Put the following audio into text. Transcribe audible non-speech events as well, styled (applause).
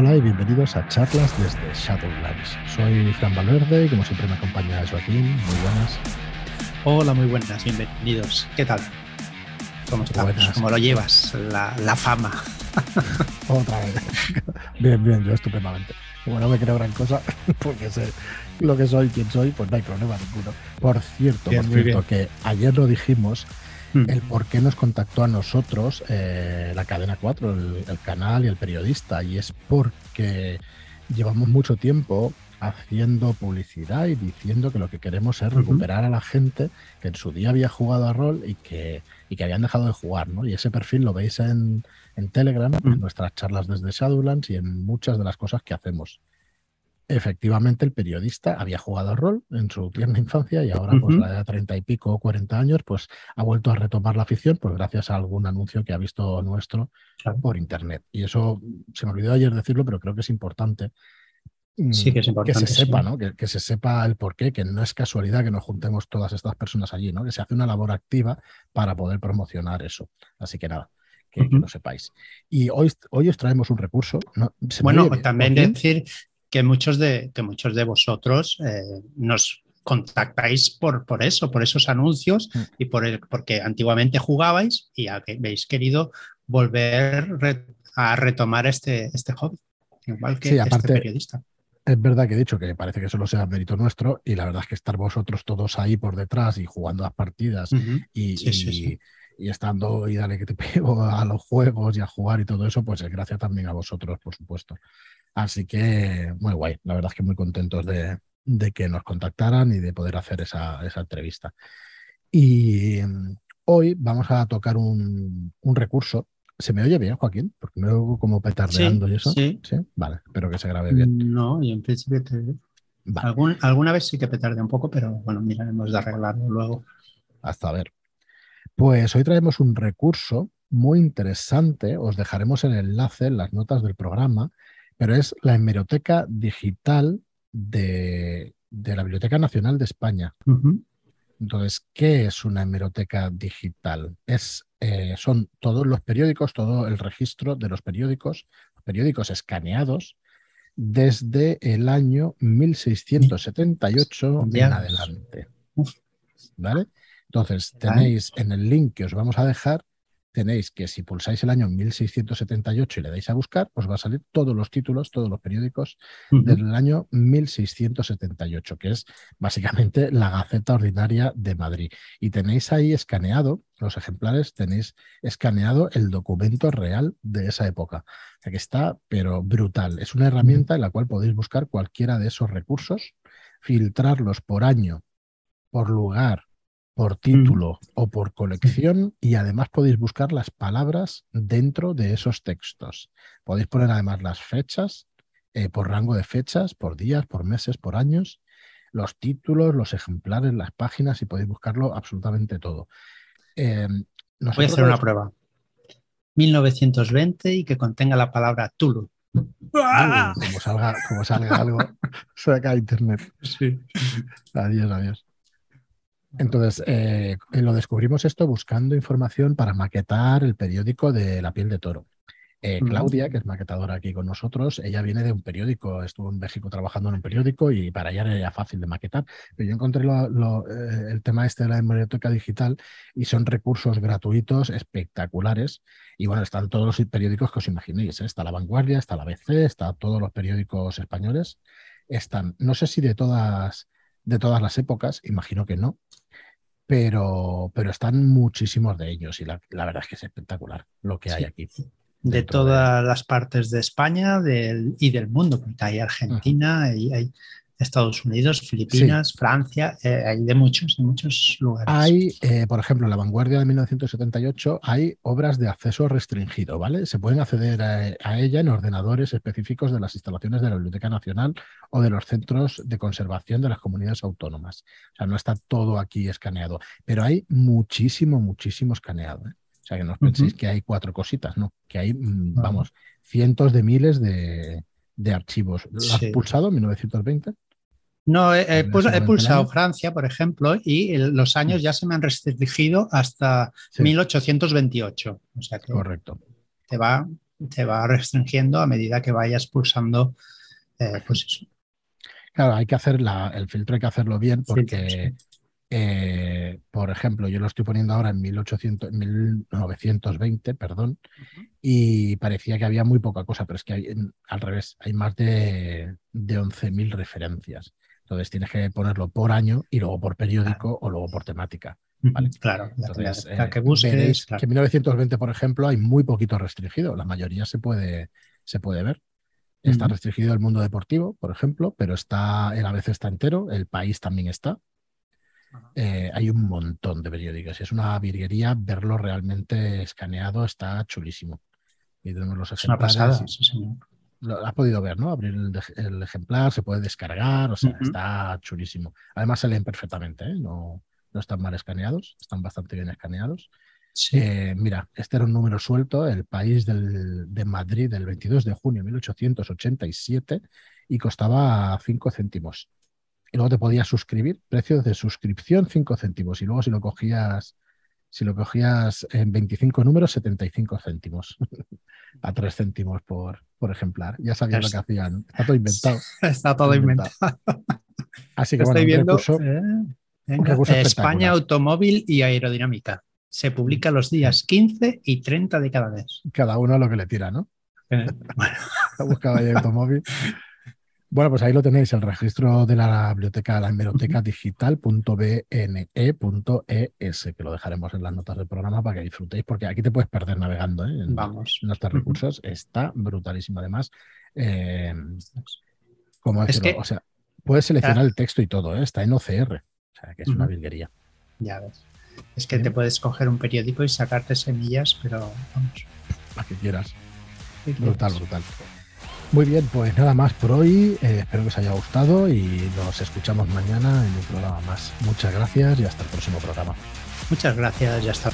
Hola y bienvenidos a charlas desde Shadowlands. Soy Fran Valverde y como siempre me acompaña Joaquín. Muy buenas. Hola, muy buenas, bienvenidos. ¿Qué tal? ¿Cómo estás? ¿Cómo lo llevas? La, fama. (laughs) Otra vez. Bien, bien, yo estupendamente. Como no me creo gran cosa, (laughs) porque sé lo que soy, quién soy, pues no hay problema ninguno. Por cierto, por cierto, que ayer lo dijimos, hmm. el por qué nos contactó a nosotros eh, la cadena 4, el, canal y el periodista, y es porque llevamos mucho tiempo haciendo publicidad y diciendo que lo que queremos es recuperar a la gente que en su día había jugado a rol y que, y que habían dejado de jugar, ¿no? Y ese perfil lo veis en, en Telegram, en nuestras charlas desde Shadowlands y en muchas de las cosas que hacemos. Efectivamente, el periodista había jugado rol en su tierna infancia y ahora, pues, a la edad de treinta y pico o cuarenta años, pues ha vuelto a retomar la afición, pues gracias a algún anuncio que ha visto nuestro por internet. Y eso se me olvidó ayer decirlo, pero creo que es importante Sí, que es importante. Que se sepa, ¿no? Que, se sepa el porqué, que no es casualidad que nos juntemos todas estas personas allí, ¿no? Que se hace una labor activa para poder promocionar eso. Así que nada, que, lo sepáis. Y hoy, hoy os traemos un recurso. bueno, también decir que muchos de, que muchos de vosotros eh, nos contactáis por, por eso, por esos anuncios mm. y por el, porque antiguamente jugabais y habéis querido volver a retomar este, este hobby, igual que este periodista es verdad que he dicho que parece que solo sea mérito nuestro y la verdad es que estar vosotros todos ahí por detrás y jugando las partidas y, estando y dale que te (laughs) pego a los juegos y a jugar y todo eso, pues es gracias también a vosotros, por supuesto. Así que muy guay, la verdad es que muy contentos de, que nos contactaran y de poder hacer esa, entrevista. Y mm, hoy vamos a tocar un, un recurso ¿Se me oye bien, Joaquín? Porque me oigo como petardeando y eso. Sí. sí. Vale, espero que se grabe bien. No, y en principio te... alguna vez sí que petardea un poco, pero bueno, miraremos de arreglarlo luego. Hasta ver. Pues hoy traemos un recurso muy interesante. Os dejaremos el enlace en las notas del programa, pero es la hemeroteca digital de, la Biblioteca Nacional de España. Entonces, ¿qué es una hemeroteca digital? Es, eh, son todos los periódicos, todo el registro de los periódicos, periódicos escaneados desde el año 1678 en adelante. ¿Vale? Entonces, tenéis en el link que os vamos a dejar, tenéis que si pulsáis el año 1678 y le dais a buscar, os va a salir todos los títulos, todos los periódicos del año 1678, que es básicamente la Gaceta Ordinaria de Madrid. Y tenéis ahí escaneado, los ejemplares, tenéis escaneado el documento real de esa época. O sea que está, pero brutal. Es una herramienta en la cual podéis buscar cualquiera de esos recursos, filtrarlos por año, por lugar, por título o por colección y además podéis buscar las palabras dentro de esos textos. Podéis poner además las fechas eh, por rango de fechas, por días, por meses, por años, los títulos, los ejemplares, las páginas y podéis buscarlo absolutamente todo. Eh, Voy a hacer una prueba. 1920 y que contenga la palabra Tulu. como, salga, como salga algo, (laughs) se acá internet. Sí. Adiós, adiós. Entonces, eh, lo descubrimos esto buscando información para maquetar el periódico de La piel de toro. Eh, Claudia, que es maquetadora aquí con nosotros, ella viene de un periódico, estuvo en México trabajando en un periódico y para ella era fácil de maquetar. Pero yo encontré eh, el tema este de la biblioteca digital y son recursos gratuitos espectaculares. Y bueno, están todos los periódicos que os imaginéis. Está La Vanguardia, está la BC, está todos los periódicos españoles. Están, no sé si de todas, de todas las épocas, imagino que no, pero, pero están muchísimos de ellos y la, verdad es que es espectacular lo que hay aquí. De todas las partes de España y del mundo, porque hay Argentina, y hay Estados Unidos, Filipinas, Francia, eh, hay de muchos, de muchos lugares. Hay, eh, por ejemplo, en la vanguardia de 1978 hay obras de acceso restringido, ¿vale? Se pueden acceder a, ella en ordenadores específicos de las instalaciones de la Biblioteca Nacional o de los centros de conservación de las comunidades autónomas. O sea, no está todo aquí escaneado, pero hay muchísimo, muchísimo escaneado. ¿eh? O sea, que no os penséis que hay cuatro cositas, ¿no? Que hay, mm, vamos, cientos de miles de, archivos. ¿Lo has pulsado en 1920? No, he, pulsado Francia, por ejemplo, y los años ya se me han restringido hasta 1828. O sea que Correcto. Te va te va restringiendo a medida que vayas pulsando, eh, pues eso. Claro, hay que hacer el filtro, hay que hacerlo bien porque, eh, por ejemplo, yo lo estoy poniendo ahora en 1800, 1920, perdón, y parecía que había muy poca cosa, pero es que hay, al revés, hay más de, de 11.000 referencias. Entonces tienes que ponerlo por año y luego por periódico o luego por temática. Claro, Entonces, que eh, busques. Que en 1920, por ejemplo, hay muy poquito restringido. La mayoría se puede, se puede ver. Está restringido el mundo deportivo, por ejemplo, pero está, el ABC está entero, el país también está. Eh, hay un montón de periódicos es una virguería verlo realmente escaneado, está chulísimo. Y tenemos los es una pasada, sí, señor. Lo has podido ver, ¿no? Abrir el, ejemplar, se puede descargar, o sea, está chulísimo. Además se leen perfectamente, ¿eh? No, no están mal escaneados, están bastante bien escaneados. Eh, mira, este era un número suelto, el país de Madrid del 22 de junio de 1887 y costaba 5 céntimos. Y luego te podías suscribir, precio de suscripción 5 céntimos. Y luego si lo cogías, si lo cogías en 25 números, 75 céntimos. (laughs) a 3 céntimos por, por ejemplar. Ya sabías lo que hacían. Está todo inventado. (laughs) Está todo inventado. Así que bueno, viendo, España Automóvil y Aerodinámica. Se publica los días 15 y 30 de cada mes. Cada uno lo que le tira, ¿no? Eh, bueno. (laughs) buscado ahí automóvil. (laughs) Bueno, pues ahí lo tenéis, el registro de la biblioteca, la hemeroteca digital.bne.es, que lo dejaremos en las notas del programa para que disfrutéis, porque aquí te puedes perder navegando ¿eh? en, Vamos. nuestros recursos. Está brutalísimo. Además, eh, como decirlo, o sea, puedes seleccionar el texto y todo, ¿eh? está en OCR que es una virguería. Ya ves. Es que te puedes coger un periódico y sacarte semillas, pero vamos. Para que quieras. Brutal, brutal. Muy bien, pues nada más por hoy. Eh, espero que os haya gustado y nos escuchamos mañana en un programa más. Muchas gracias y hasta el próximo programa. Muchas gracias y hasta